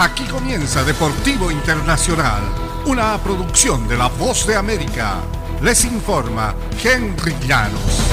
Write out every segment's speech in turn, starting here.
Aquí comienza Deportivo Internacional, una producción de La Voz de América. Les informa Henry Llanos.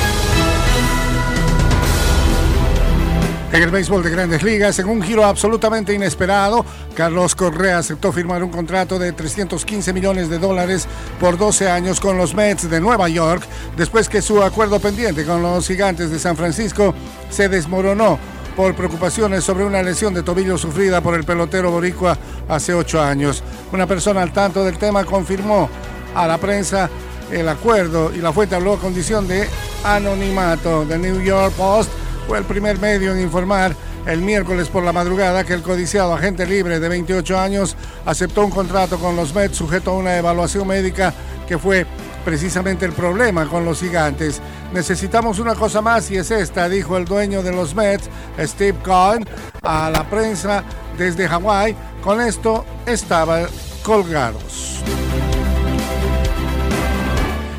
En el béisbol de grandes ligas, en un giro absolutamente inesperado, Carlos Correa aceptó firmar un contrato de 315 millones de dólares por 12 años con los Mets de Nueva York, después que su acuerdo pendiente con los gigantes de San Francisco se desmoronó por preocupaciones sobre una lesión de tobillo sufrida por el pelotero boricua hace ocho años. Una persona al tanto del tema confirmó a la prensa el acuerdo y la fuente habló a condición de anonimato. The New York Post fue el primer medio en informar el miércoles por la madrugada que el codiciado agente libre de 28 años aceptó un contrato con los Mets sujeto a una evaluación médica que fue precisamente el problema con los gigantes. Necesitamos una cosa más y es esta, dijo el dueño de los Mets, Steve Cohen, a la prensa desde Hawái. Con esto estaban colgados.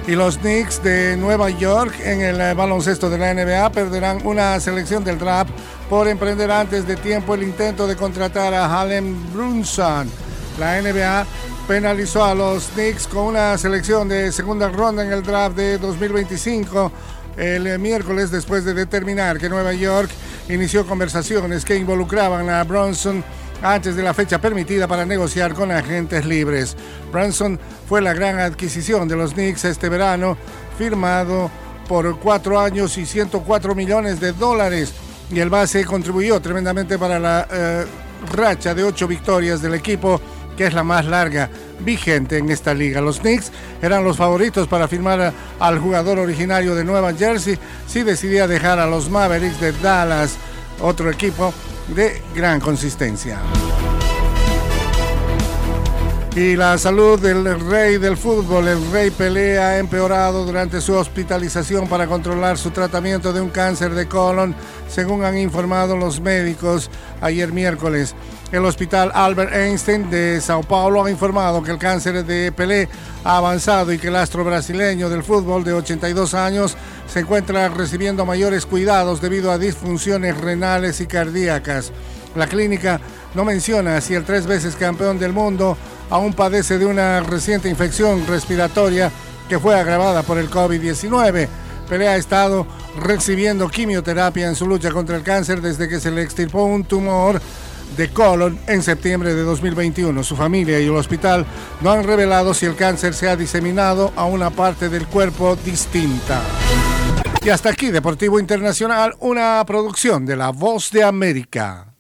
Y los Knicks de Nueva York en el eh, baloncesto de la NBA perderán una selección del draft por emprender antes de tiempo el intento de contratar a Halem Brunson. La NBA penalizó a los Knicks con una selección de segunda ronda en el draft de 2025 el miércoles después de determinar que Nueva York inició conversaciones que involucraban a Bronson antes de la fecha permitida para negociar con agentes libres. Bronson fue la gran adquisición de los Knicks este verano, firmado por cuatro años y 104 millones de dólares. Y el base contribuyó tremendamente para la eh, racha de ocho victorias del equipo que es la más larga vigente en esta liga. Los Knicks eran los favoritos para firmar al jugador originario de Nueva Jersey si decidía dejar a los Mavericks de Dallas, otro equipo de gran consistencia. Y la salud del rey del fútbol, el rey Pelé, ha empeorado durante su hospitalización para controlar su tratamiento de un cáncer de colon, según han informado los médicos ayer miércoles. El hospital Albert Einstein de Sao Paulo ha informado que el cáncer de Pelé ha avanzado y que el astro brasileño del fútbol de 82 años se encuentra recibiendo mayores cuidados debido a disfunciones renales y cardíacas. La clínica no menciona si el tres veces campeón del mundo aún padece de una reciente infección respiratoria que fue agravada por el COVID-19. Pelé ha estado recibiendo quimioterapia en su lucha contra el cáncer desde que se le extirpó un tumor de colon en septiembre de 2021. Su familia y el hospital no han revelado si el cáncer se ha diseminado a una parte del cuerpo distinta. Y hasta aquí, Deportivo Internacional, una producción de La Voz de América.